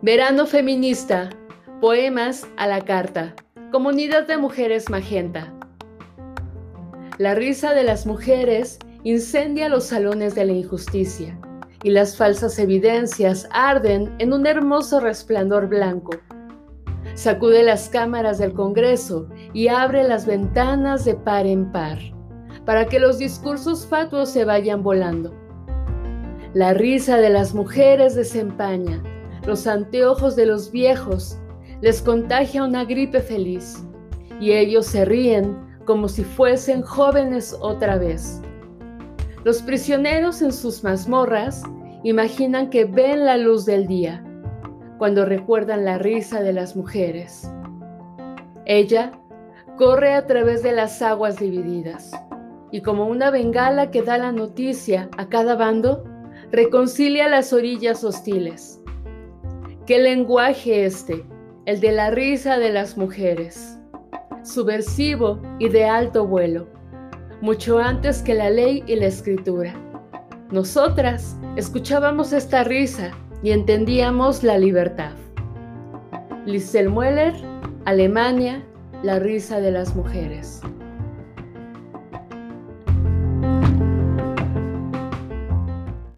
Verano Feminista, Poemas a la Carta, Comunidad de Mujeres Magenta. La risa de las mujeres incendia los salones de la injusticia y las falsas evidencias arden en un hermoso resplandor blanco. Sacude las cámaras del Congreso y abre las ventanas de par en par, para que los discursos fatuos se vayan volando. La risa de las mujeres desempaña, los anteojos de los viejos les contagia una gripe feliz, y ellos se ríen como si fuesen jóvenes otra vez. Los prisioneros en sus mazmorras imaginan que ven la luz del día cuando recuerdan la risa de las mujeres. Ella corre a través de las aguas divididas y como una bengala que da la noticia a cada bando, reconcilia las orillas hostiles. ¿Qué lenguaje este? El de la risa de las mujeres, subversivo y de alto vuelo, mucho antes que la ley y la escritura. Nosotras escuchábamos esta risa y entendíamos la libertad. Lisel Mueller, Alemania, la risa de las mujeres.